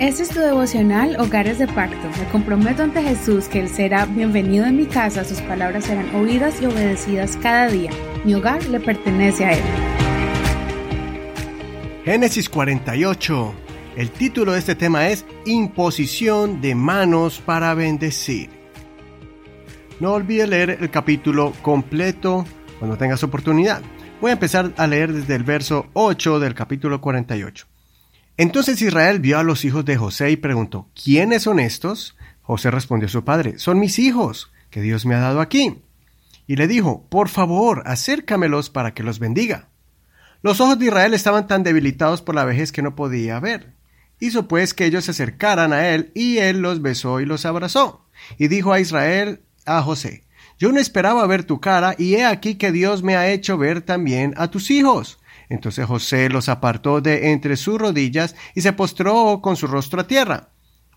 Este es tu devocional Hogares de Pacto. Me comprometo ante Jesús que Él será bienvenido en mi casa, sus palabras serán oídas y obedecidas cada día. Mi hogar le pertenece a Él. Génesis 48. El título de este tema es Imposición de manos para bendecir. No olvides leer el capítulo completo cuando tengas oportunidad. Voy a empezar a leer desde el verso 8 del capítulo 48. Entonces Israel vio a los hijos de José y preguntó, ¿quiénes son estos? José respondió a su padre, son mis hijos, que Dios me ha dado aquí. Y le dijo, por favor, acércamelos para que los bendiga. Los ojos de Israel estaban tan debilitados por la vejez que no podía ver. Hizo pues que ellos se acercaran a él, y él los besó y los abrazó. Y dijo a Israel, a José, yo no esperaba ver tu cara, y he aquí que Dios me ha hecho ver también a tus hijos. Entonces José los apartó de entre sus rodillas y se postró con su rostro a tierra.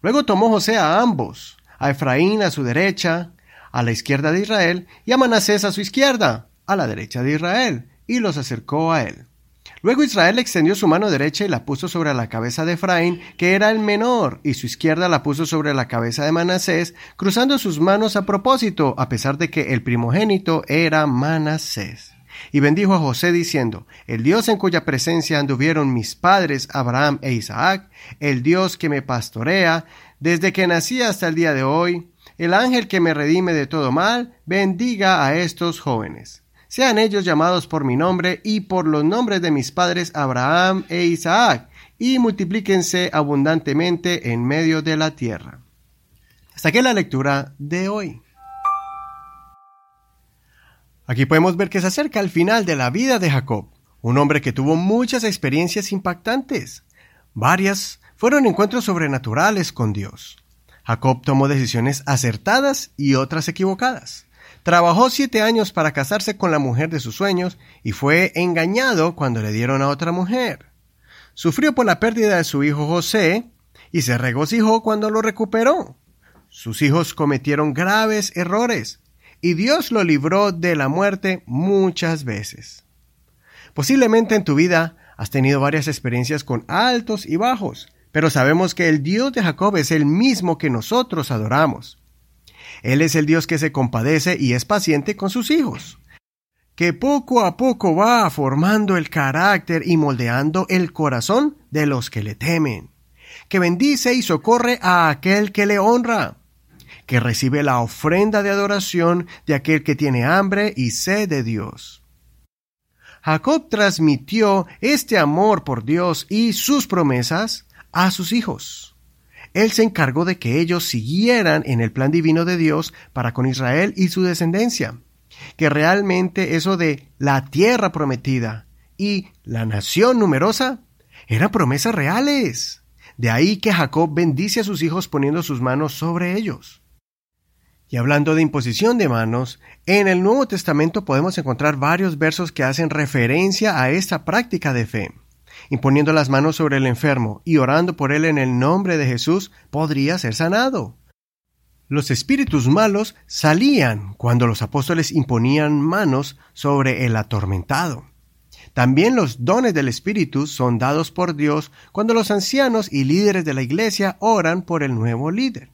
Luego tomó José a ambos, a Efraín a su derecha, a la izquierda de Israel, y a Manasés a su izquierda, a la derecha de Israel, y los acercó a él. Luego Israel extendió su mano derecha y la puso sobre la cabeza de Efraín, que era el menor, y su izquierda la puso sobre la cabeza de Manasés, cruzando sus manos a propósito, a pesar de que el primogénito era Manasés. Y bendijo a José diciendo, El Dios en cuya presencia anduvieron mis padres Abraham e Isaac, el Dios que me pastorea, desde que nací hasta el día de hoy, el ángel que me redime de todo mal, bendiga a estos jóvenes. Sean ellos llamados por mi nombre y por los nombres de mis padres Abraham e Isaac, y multiplíquense abundantemente en medio de la tierra. Hasta aquí la lectura de hoy. Aquí podemos ver que se acerca al final de la vida de Jacob, un hombre que tuvo muchas experiencias impactantes. Varias fueron encuentros sobrenaturales con Dios. Jacob tomó decisiones acertadas y otras equivocadas. Trabajó siete años para casarse con la mujer de sus sueños y fue engañado cuando le dieron a otra mujer. Sufrió por la pérdida de su hijo José y se regocijó cuando lo recuperó. Sus hijos cometieron graves errores, y Dios lo libró de la muerte muchas veces. Posiblemente en tu vida has tenido varias experiencias con altos y bajos, pero sabemos que el Dios de Jacob es el mismo que nosotros adoramos. Él es el Dios que se compadece y es paciente con sus hijos, que poco a poco va formando el carácter y moldeando el corazón de los que le temen, que bendice y socorre a aquel que le honra, que recibe la ofrenda de adoración de aquel que tiene hambre y sed de Dios. Jacob transmitió este amor por Dios y sus promesas a sus hijos. Él se encargó de que ellos siguieran en el plan divino de Dios para con Israel y su descendencia, que realmente eso de la tierra prometida y la nación numerosa eran promesas reales. De ahí que Jacob bendice a sus hijos poniendo sus manos sobre ellos. Y hablando de imposición de manos, en el Nuevo Testamento podemos encontrar varios versos que hacen referencia a esta práctica de fe. Imponiendo las manos sobre el enfermo y orando por él en el nombre de Jesús, podría ser sanado. Los espíritus malos salían cuando los apóstoles imponían manos sobre el atormentado. También los dones del Espíritu son dados por Dios cuando los ancianos y líderes de la Iglesia oran por el nuevo líder.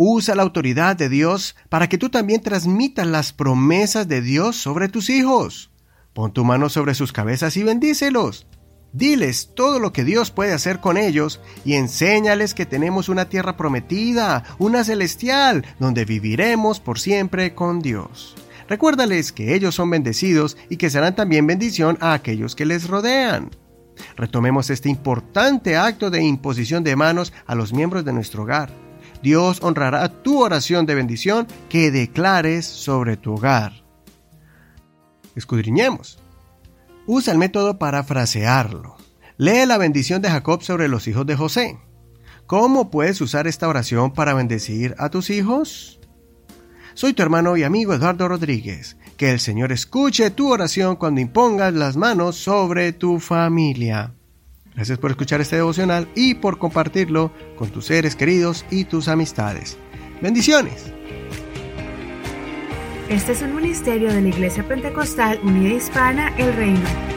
Usa la autoridad de Dios para que tú también transmitas las promesas de Dios sobre tus hijos. Pon tu mano sobre sus cabezas y bendícelos. Diles todo lo que Dios puede hacer con ellos y enséñales que tenemos una tierra prometida, una celestial, donde viviremos por siempre con Dios. Recuérdales que ellos son bendecidos y que serán también bendición a aquellos que les rodean. Retomemos este importante acto de imposición de manos a los miembros de nuestro hogar. Dios honrará tu oración de bendición que declares sobre tu hogar. Escudriñemos. Usa el método para frasearlo. Lee la bendición de Jacob sobre los hijos de José. ¿Cómo puedes usar esta oración para bendecir a tus hijos? Soy tu hermano y amigo Eduardo Rodríguez. Que el Señor escuche tu oración cuando impongas las manos sobre tu familia. Gracias por escuchar este devocional y por compartirlo con tus seres queridos y tus amistades. Bendiciones. Este es un ministerio de la Iglesia Pentecostal Unida Hispana El Reino.